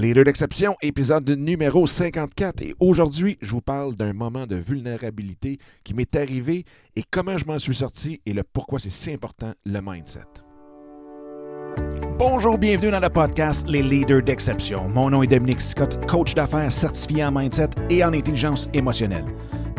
Leader d'exception, épisode numéro 54. Et aujourd'hui, je vous parle d'un moment de vulnérabilité qui m'est arrivé et comment je m'en suis sorti et le pourquoi c'est si important, le mindset. Bonjour, bienvenue dans le podcast Les Leaders d'exception. Mon nom est Dominique Scott, coach d'affaires certifié en mindset et en intelligence émotionnelle.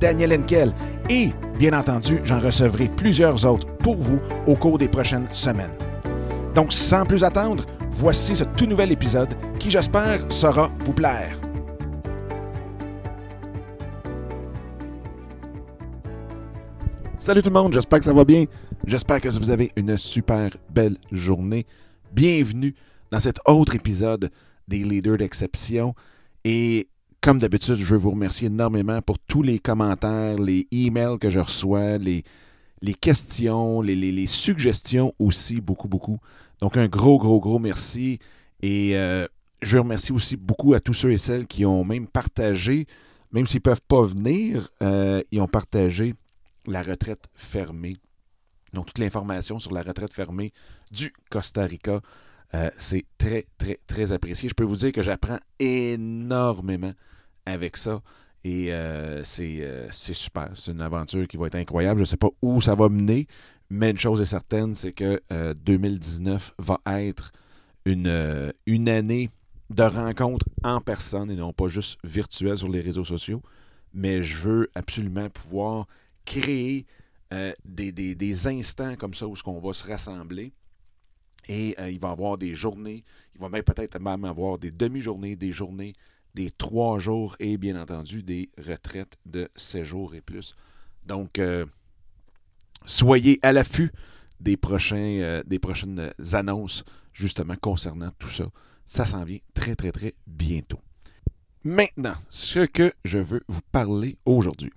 Daniel Henkel et, bien entendu, j'en recevrai plusieurs autres pour vous au cours des prochaines semaines. Donc, sans plus attendre, voici ce tout nouvel épisode qui, j'espère, saura vous plaire. Salut tout le monde, j'espère que ça va bien. J'espère que vous avez une super belle journée. Bienvenue dans cet autre épisode des Leaders d'exception. Et comme d'habitude, je veux vous remercier énormément pour tous les commentaires, les emails que je reçois, les, questions, les suggestions aussi, beaucoup, beaucoup. Donc un gros, gros, gros merci. Et euh, je remercie aussi beaucoup à tous ceux et celles qui ont même partagé, même s'ils ne peuvent pas venir, euh, ils ont partagé la retraite fermée. Donc, toute l'information sur la retraite fermée du Costa Rica, euh, c'est très, très, très apprécié. Je peux vous dire que j'apprends énormément avec ça. Et euh, c'est euh, c'est super. C'est une aventure qui va être incroyable. Je ne sais pas où ça va mener, mais une chose est certaine, c'est que 2019 va être une, une année de rencontres en personne et non pas juste virtuelle sur les réseaux sociaux. Mais je veux absolument pouvoir créer des, des, des, instants comme ça où on va se rassembler. Et euh, il va avoir des journées, il va même peut-être même avoir des demi-journées, des journées, des trois jours et bien entendu des retraites de séjour et plus. Donc, euh, soyez à l'affût des, prochains, des prochaines annonces justement concernant tout ça. Ça s'en vient très, très, très bientôt. Maintenant, ce que je veux vous parler aujourd'hui,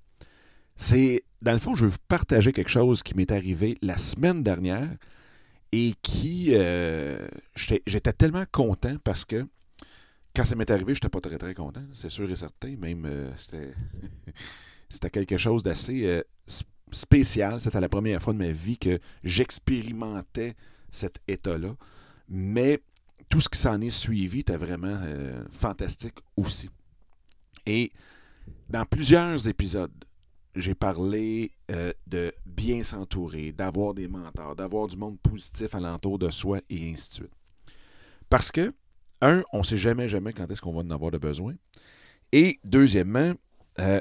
c'est, dans le fond, je veux vous partager quelque chose qui m'est arrivé la semaine dernière et qui, euh, j'étais tellement content parce que quand ça m'est arrivé, je n'étais pas très, très content, c'est sûr et certain. Même, euh, c'était quelque chose d'assez euh, spécial. C'était la première fois de ma vie que j'expérimentais cet état-là. Mais tout ce qui s'en est suivi était vraiment fantastique aussi. Et dans plusieurs épisodes, j'ai parlé euh, de bien s'entourer, d'avoir des mentors, d'avoir du monde positif alentour de soi et ainsi de suite. Parce que, un, on ne sait jamais, jamais quand est-ce qu'on va en avoir de besoin. Et deuxièmement, euh,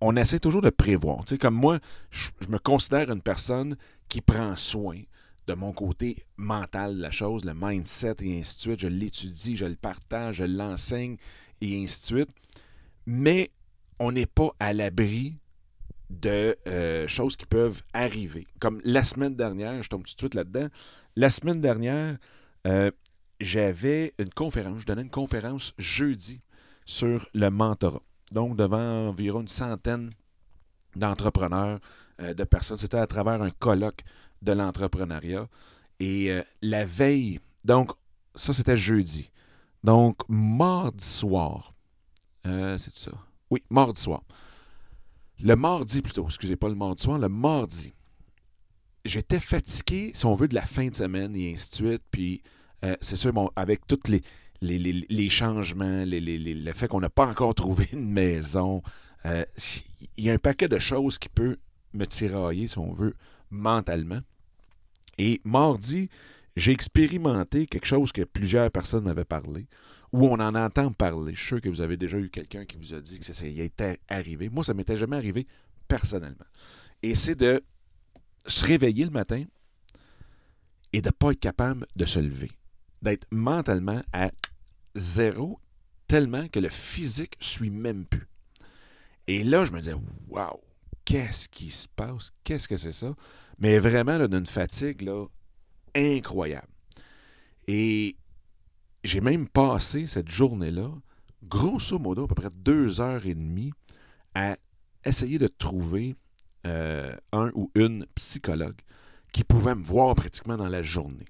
on essaie toujours de prévoir. Tu sais, comme moi, je, me considère une personne qui prend soin de mon côté mental la chose, le mindset et ainsi de suite. Je l'étudie, je le partage, je l'enseigne et ainsi de suite. Mais on n'est pas à l'abri de euh, choses qui peuvent arriver. Comme la semaine dernière, je tombe tout de suite là-dedans. La semaine dernière, euh, j'avais une conférence, je donnais une conférence jeudi sur le mentorat. Donc, devant environ une centaine d'entrepreneurs, euh, de personnes. C'était à travers un colloque de l'entrepreneuriat. Et la veille, donc, ça c'était jeudi. Donc, mardi soir, c'est ça. Oui, mardi soir. Le mardi plutôt, excusez pas le mardi soir, le mardi, j'étais fatigué, si on veut, de la fin de semaine et ainsi de suite. Puis, euh, c'est sûr, bon, avec tous les, les, changements, le fait qu'on n'a pas encore trouvé une maison, euh, il y a un paquet de choses qui peut me tirailler, si on veut, mentalement. Et mardi, j'ai expérimenté quelque chose que plusieurs personnes m'avaient parlé où on en entend parler. Je suis sûr que vous avez déjà eu quelqu'un qui vous a dit que ça, ça y était arrivé. Moi, ça ne m'était jamais arrivé personnellement. Et c'est de se réveiller le matin et de ne pas être capable de se lever. D'être mentalement à zéro, tellement que le physique ne suit même plus. Et là, je me disais, waouh, qu'est-ce qui se passe? Qu'est-ce que c'est ça? Mais vraiment, d'une fatigue là, incroyable. Et j'ai même passé cette journée-là, grosso modo, à peu près deux heures et demie, à essayer de trouver euh, un ou une psychologue qui pouvait me voir pratiquement dans la journée.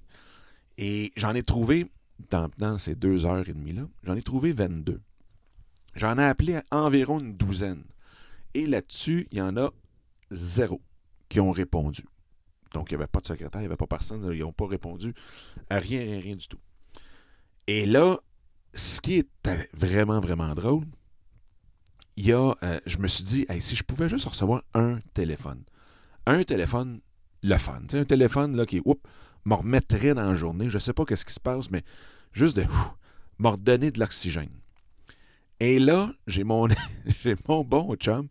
Et j'en ai trouvé, dans, ces deux heures et demie-là, j'en ai trouvé 22. J'en ai appelé environ une douzaine. Et là-dessus, il y en a zéro qui ont répondu. Donc, il n'y avait pas de secrétaire, il n'y avait pas personne, ils n'ont pas répondu à rien, rien du tout. Et là, ce qui était vraiment, vraiment drôle, euh, je me suis dit, si je pouvais juste recevoir un téléphone, un téléphone, le fun, un téléphone là, qui, me remettrait dans la journée, je ne sais pas qu'est-ce qui se passe, mais juste de, me redonner de l'oxygène. Et là, j'ai mon, mon bon chum,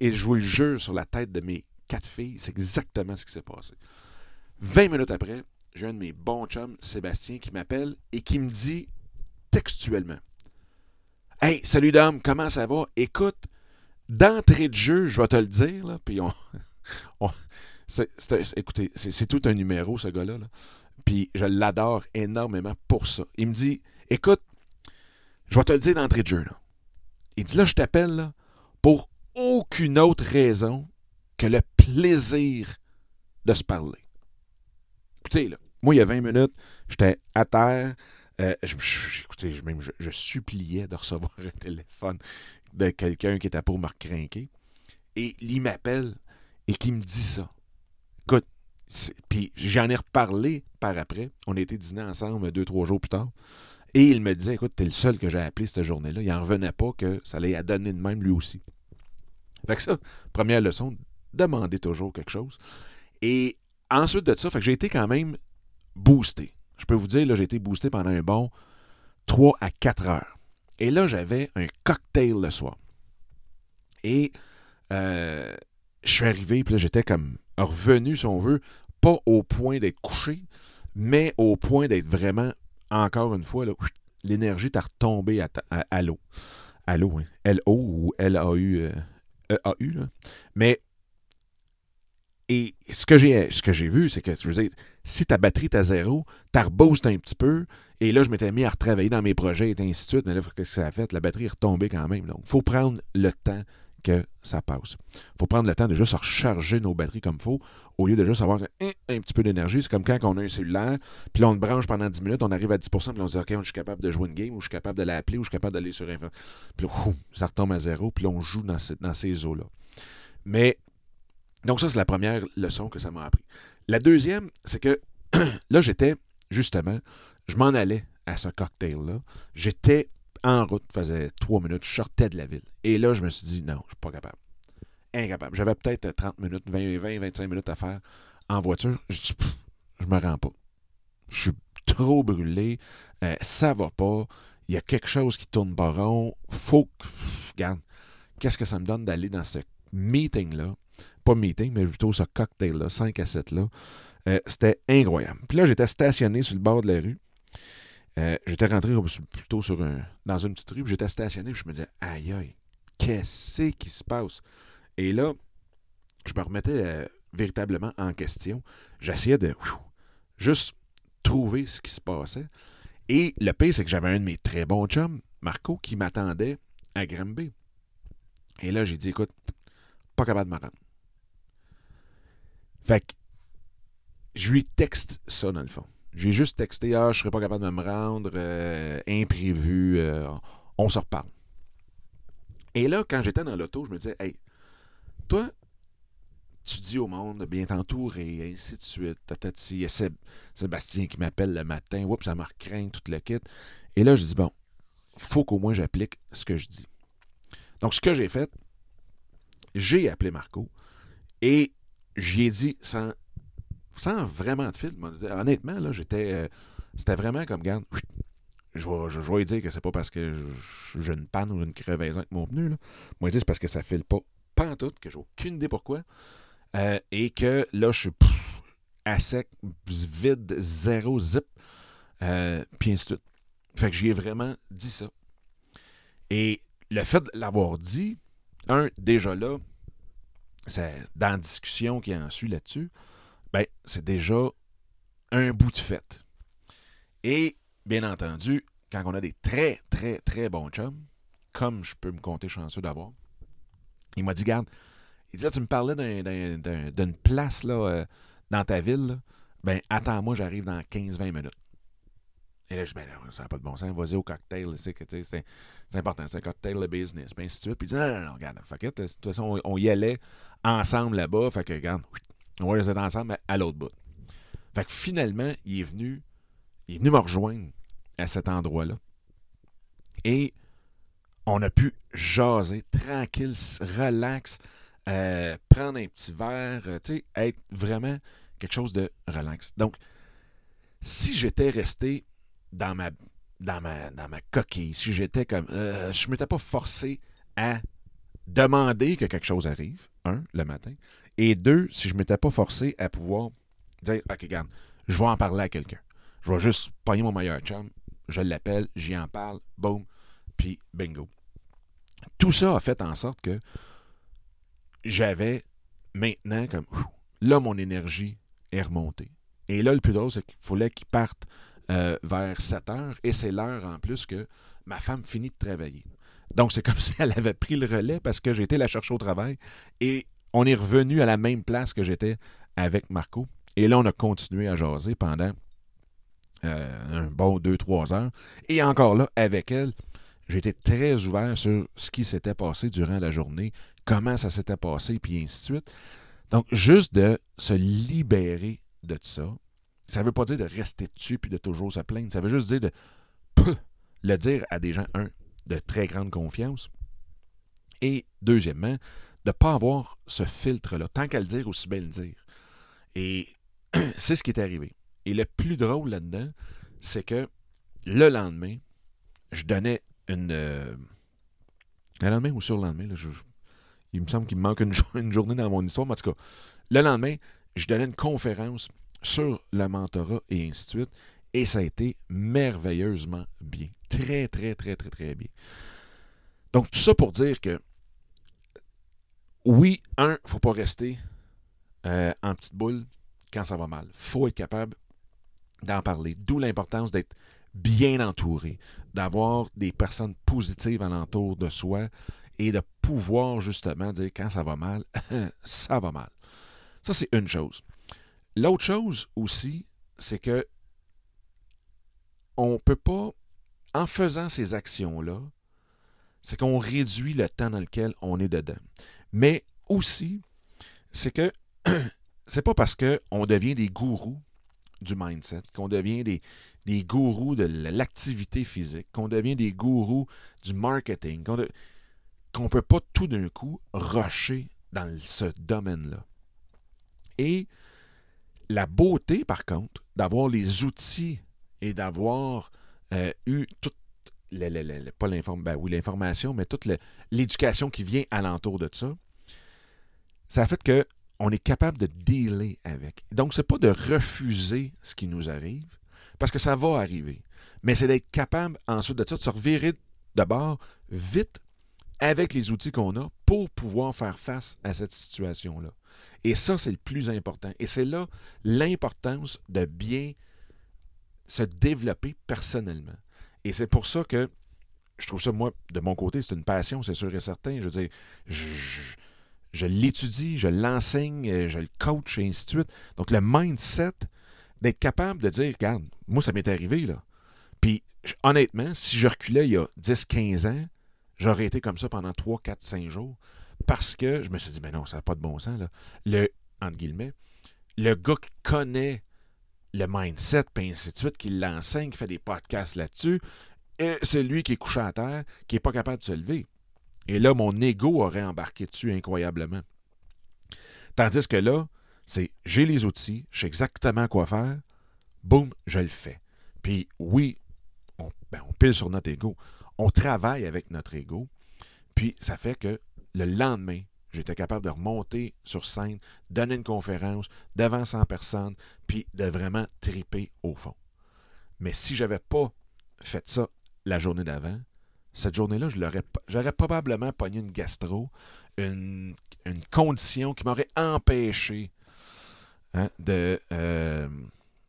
et je vous le jure sur la tête de mes quatre filles, c'est exactement ce qui s'est passé. 20 minutes après, j'ai un de mes Sébastien, qui m'appelle et qui me dit textuellement Hey, salut Dom, comment ça va? Écoute, d'entrée de jeu, je vais te le dire, là, puis on. écoutez, c'est tout un numéro, ce gars-là. Puis je l'adore énormément pour ça. Il me dit Écoute, je vais te le dire d'entrée de jeu. Là. Il dit Là, je t'appelle pour aucune autre raison que le plaisir de se parler. Écoutez, là, moi, il y a 20 minutes, j'étais à terre. Euh, je, écoutez, même, je, suppliais de recevoir un téléphone de quelqu'un qui était pour me recrinquer. Et il m'appelle et qui me dit ça. Écoute, puis j'en ai reparlé par après. On a été dîner ensemble deux, trois jours plus tard. Et il me disait, écoute, t'es le seul que j'ai appelé cette journée-là. Il n'en revenait pas que ça allait à donner de même lui aussi. Fait que ça, première leçon, demandez toujours quelque chose. Et ensuite de ça, j'ai été quand même boosté. Je peux vous dire, là, j'ai été boosté pendant un bon 3 à 4 heures. Et là, j'avais un cocktail le soir. Et euh, je suis arrivé, puis là, j'étais comme revenu, si on veut, pas au point d'être couché, mais au point d'être vraiment, encore une fois, l'énergie t'a retombé à, à, l'eau. À l'eau, hein. L-O ou L-A-U. Euh, E-A-U, là. Mais et ce que j'ai ce que j'ai vu, c'est que je veux dire, si ta batterie est à zéro, tu reboost un petit peu, et là, je m'étais mis à retravailler dans mes projets et ainsi de suite, mais là, qu'est-ce que ça a fait? La batterie est retombée quand même. Donc, il faut prendre le temps que ça passe. Il faut prendre le temps de juste recharger nos batteries comme il faut, au lieu de juste avoir un, petit peu d'énergie. C'est comme quand on a un cellulaire, puis on le branche pendant 10 minutes, on arrive à 10% puis on se dit, OK, je suis capable de jouer une game, ou je suis capable de l'appeler, ou je suis capable d'aller sur un... Puis ça retombe à zéro, puis on joue dans, dans ces eaux-là. Mais donc, ça, c'est la première leçon que ça m'a appris. La deuxième, c'est que là, j'étais, justement, je m'en allais à ce cocktail-là. J'étais en route, faisait trois minutes, je sortais de la ville. Et là, je me suis dit, non, je suis pas capable. Incapable. J'avais peut-être 30 minutes, 20, 20, 25 minutes à faire en voiture. Je dis, je me rends pas. Je suis trop brûlé. Euh, ça va pas. Il y a quelque chose qui tourne pas rond. Faut que. regarde, qu'est-ce que ça me donne d'aller dans ce meeting-là? Pas meeting, mais plutôt ce cocktail-là, 5 à 7-là. Euh, c'était incroyable. Puis là, j'étais stationné sur le bord de la rue. Euh, j'étais rentré plutôt sur un, dans une petite rue, j'étais stationné, puis je me disais, aïe aïe, qu'est-ce qui se passe? Et là, je me remettais euh, véritablement en question. J'essayais de juste trouver ce qui se passait. Et le pire, c'est que j'avais un de mes très bons chums, Marco, qui m'attendait à Granby. Et là, j'ai dit, écoute, pas capable de me rendre. Fait que je lui texte ça, dans le fond. Je lui ai juste texté Ah, je serais pas capable de me rendre, euh, imprévu, euh, on se reparle. Et là, quand j'étais dans l'auto, je me disais Hey, toi, tu dis au monde de bien t'entourer, et ainsi de suite. Y a Sébastien qui m'appelle le matin, oups, ça m'a craint tout le kit. Et là, je dis Bon, faut qu'au moins j'applique ce que je dis. Donc, ce que j'ai fait, j'ai appelé Marco et j'y ai dit sans, sans vraiment de film. Honnêtement, là, j'étais. Euh, c'était vraiment comme, garde, je vais, je, dire que c'est pas parce que j'ai une panne ou une crevaison avec mon pneu. Là. Moi, je c'est parce que ça file pas, tout, que j'ai aucune idée pourquoi. Euh, et que là, je suis à sec, vide, zéro zip. Euh, puis ainsi de suite. Fait que j'y ai vraiment dit ça. Et le fait de l'avoir dit, un, déjà là, dans la discussion qui en suit là-dessus, ben, c'est déjà un bout de fait. Et bien entendu, quand on a des très, très, très bons chums, comme je peux me compter chanceux d'avoir, il m'a dit, garde, il dit, là, tu me parlais d'une place là, euh, dans ta ville, ben attends-moi, j'arrive dans 15-20 minutes. Et là, je dis, ben ça n'a pas de bon sens, vas-y au cocktail, c'est, important, c'est un cocktail de business, suite. Puis il dit, non, non, non, regarde, de toute façon, on, y allait ensemble là-bas, fait que, regarde, on va rester ensemble à l'autre bout. Fait que finalement, il est venu, il est venu me rejoindre à cet endroit-là. Et on a pu jaser tranquille, relax, euh, prendre un petit verre, euh, tu sais, être vraiment quelque chose de relax. Donc, si j'étais resté dans ma, dans ma, coquille, si j'étais comme. Euh, je ne m'étais pas forcé à demander que quelque chose arrive, un, le matin, et deux, si je ne m'étais pas forcé à pouvoir dire OK, regarde, je vais en parler à quelqu'un. Je vais juste pogner mon meilleur chum, je l'appelle, j'y en parle, boum, puis bingo. Tout ça a fait en sorte que j'avais maintenant comme là mon énergie est remontée. Et là, le plus drôle, c'est qu'il fallait qu'il parte euh, vers 7 heures et c'est l'heure en plus que ma femme finit de travailler. Donc, c'est comme si elle avait pris le relais parce que été la chercher au travail et on est revenu à la même place que j'étais avec Marco. Et là, on a continué à jaser pendant euh, un bon 2-3 heures. Et encore là, avec elle, j'étais très ouvert sur ce qui s'était passé durant la journée, comment ça s'était passé, puis ainsi de suite. Donc, juste de se libérer de ça, ça ne veut pas dire de rester dessus puis de toujours se plaindre. Ça veut juste dire de le dire à des gens, un, de très grande confiance. Et deuxièmement, de ne pas avoir ce filtre-là. Tant qu'à le dire, aussi bien le dire. Et c'est ce qui est arrivé. Et le plus drôle là-dedans, c'est que le lendemain, je donnais une. Euh, le lendemain ou sur le lendemain, il me semble qu'il me manque une, journée dans mon histoire, mais en tout cas, le lendemain, je donnais une conférence sur le mentorat et ainsi de suite. Et ça a été merveilleusement bien. Très, très, très, très, très bien. Donc, tout ça pour dire que, oui, un, il ne faut pas rester euh, en petite boule quand ça va mal. Il faut être capable d'en parler. D'où l'importance d'être bien entouré, d'avoir des personnes positives alentour de soi et de pouvoir justement dire quand ça va mal, ça va mal. Ça, c'est une chose. L'autre chose aussi, c'est que on ne peut pas, en faisant ces actions-là, c'est qu'on réduit le temps dans lequel on est dedans. Mais aussi, c'est que c'est pas parce qu'on devient des gourous du mindset, qu'on devient des, des gourous de l'activité physique, qu'on devient des gourous du marketing, qu'on ne peut pas tout d'un coup rusher dans ce domaine-là. Et la beauté, par contre, d'avoir les outils et d'avoir euh, eu toute pas l'information, ben l'information, mais toute l'éducation qui vient alentour de ça, ça fait que on est capable de dealer avec. Donc, ce n'est pas de refuser ce qui nous arrive, parce que ça va arriver. Mais c'est d'être capable ensuite de ça, de se revirer d'abord vite avec les outils qu'on a pour pouvoir faire face à cette situation-là. Et ça, c'est le plus important. Et c'est là l'importance de bien se développer personnellement. Et c'est pour ça que je trouve ça, moi, de mon côté, c'est une passion, c'est sûr et certain. Je veux dire, je, l'étudie, je l'enseigne, euh, je le coach, et ainsi de suite. Donc, le mindset, d'être capable de dire, regarde, moi, ça m'est arrivé, là. Puis, honnêtement, si je reculais il y a 10, 15 ans, j'aurais été comme ça pendant 3, 4, 5 jours. Parce que je me suis dit, mais non, ça n'a pas de bon sens, là. Le, entre guillemets, le gars qui connaît le mindset, puis ainsi de suite, qui l'enseigne, qui fait des podcasts là-dessus, c'est lui qui est couché à terre, qui n'est pas capable de se lever. Et là, mon ego aurait embarqué dessus incroyablement. Tandis que là, c'est j'ai les outils, je sais exactement quoi faire, boum, je le fais. Puis oui, on, ben, on pile sur notre ego. On travaille avec notre ego. Puis ça fait que le lendemain, j'étais capable de remonter sur scène, donner une conférence devant 100 personnes, puis de vraiment triper au fond. Mais si je n'avais pas fait ça la journée d'avant, cette journée-là, j'aurais probablement pogné une gastro, une, condition qui m'aurait empêché hein, de, euh,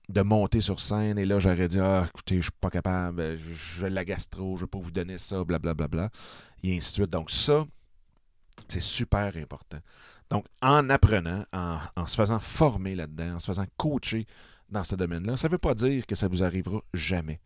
de monter sur scène et là, j'aurais dit Ah, écoutez, je suis pas capable, je la gastro, je vais pas vous donner ça, blablabla. Bla, bla, bla, et ainsi de suite. Donc, ça, c'est super important. Donc, en apprenant, en, se faisant former là-dedans, en se faisant coacher dans ce domaine-là, ça ne veut pas dire que ça vous arrivera jamais.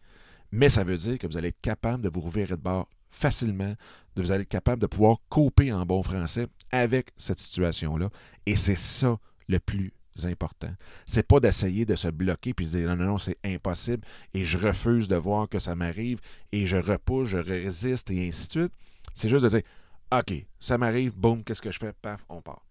Mais ça veut dire que vous allez être capable de vous revirer de bord facilement, de vous allez être capable de pouvoir couper en bon français avec cette situation-là. Et c'est ça le plus important. C'est pas d'essayer de se bloquer puis de dire non, non, non, c'est impossible et je refuse de voir que ça m'arrive et je repousse, je résiste et ainsi de suite. C'est juste de dire OK, ça m'arrive, boum, qu'est-ce que je fais? Paf, on part.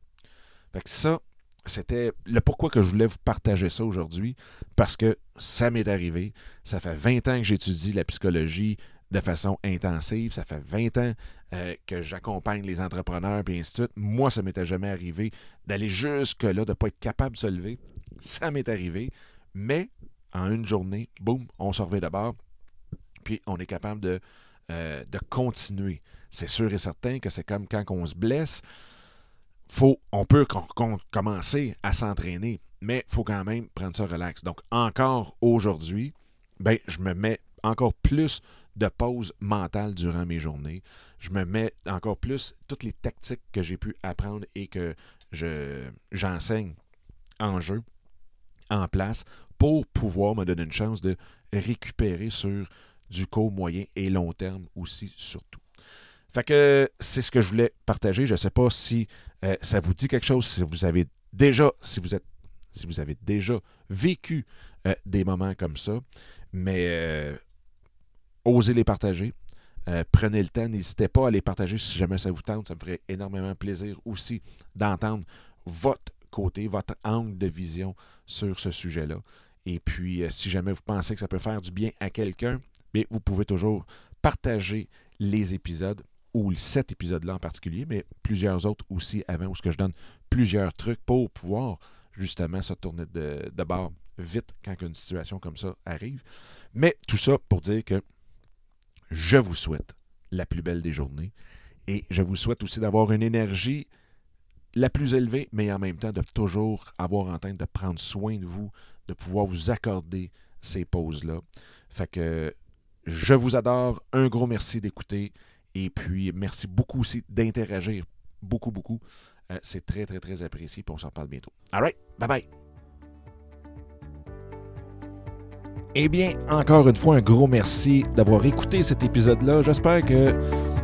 Fait que ça, c'était le pourquoi que je voulais vous partager ça aujourd'hui, parce que ça m'est arrivé. Ça fait 20 ans que j'étudie la psychologie de façon intensive. Ça fait 20 ans euh, que j'accompagne les entrepreneurs, et ainsi de suite. Moi, ça m'était jamais arrivé d'aller jusque-là, de ne pas être capable de se lever. Ça m'est arrivé. Mais en une journée, boum, on se revient d'abord. Puis on est capable de, euh, de continuer. C'est sûr et certain que c'est comme quand on se blesse faut, on peut commencer à s'entraîner, mais il faut quand même prendre ça relax. Donc, encore aujourd'hui, ben, je me mets encore plus de pause mentale durant mes journées. Je me mets encore plus toutes les tactiques que j'ai pu apprendre et que je, j'enseigne en jeu, en place, pour pouvoir me donner une chance de récupérer sur du court, moyen et long terme aussi, surtout. Fait que c'est ce que je voulais partager. Je ne sais pas si euh, ça vous dit quelque chose, si vous avez déjà, si vous êtes, si vous avez déjà vécu euh, des moments comme ça, mais euh, osez les partager. prenez le temps, n'hésitez pas à les partager si jamais ça vous tente. Ça me ferait énormément plaisir aussi d'entendre votre côté, votre angle de vision sur ce sujet-là. Et puis, si jamais vous pensez que ça peut faire du bien à quelqu'un, vous pouvez toujours partager les épisodes ou cet épisode-là en particulier, mais plusieurs autres aussi avant où ce que je donne plusieurs trucs pour pouvoir justement se tourner de, de bord vite quand une situation comme ça arrive. Mais tout ça pour dire que je vous souhaite la plus belle des journées et je vous souhaite aussi d'avoir une énergie la plus élevée, mais en même temps de toujours avoir en tête de prendre soin de vous, de pouvoir vous accorder ces pauses-là. Fait que je vous adore. Un gros merci d'écouter. Et puis, merci beaucoup aussi d'interagir. Beaucoup, beaucoup. Euh, c'est très, très, très apprécié. Puis on s'en parle bientôt. All right. Bye bye. Eh bien, encore une fois, un gros merci d'avoir écouté cet épisode-là. J'espère que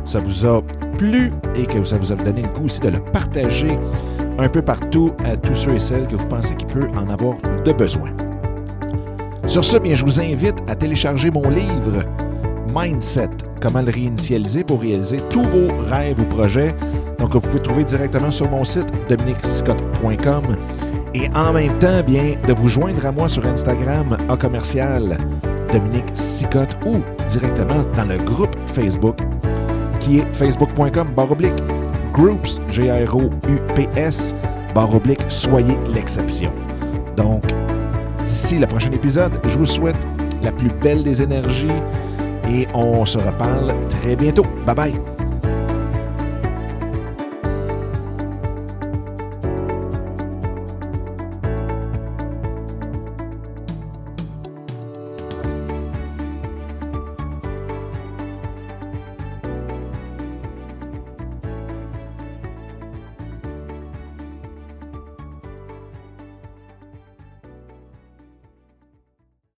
ça vous a plu et que ça vous a donné le coup aussi de le partager un peu partout à tous ceux et celles que vous pensez qu'il peut en avoir de besoin. Sur ce, bien, je vous invite à télécharger mon livre Mindset, comment le réinitialiser pour réaliser tous vos rêves ou projets. Donc, vous pouvez trouver directement sur mon site dominicscott.com et en même temps, bien, de vous joindre à moi sur Instagram à commercial Dominique Sicotte ou directement dans le groupe Facebook qui est facebook.com baroblique groups, G-R-O-U-P-S, baroblique soyez l'exception. Donc, d'ici le prochain épisode, je vous souhaite la plus belle des énergies, et on se reparle très bientôt. Bye bye.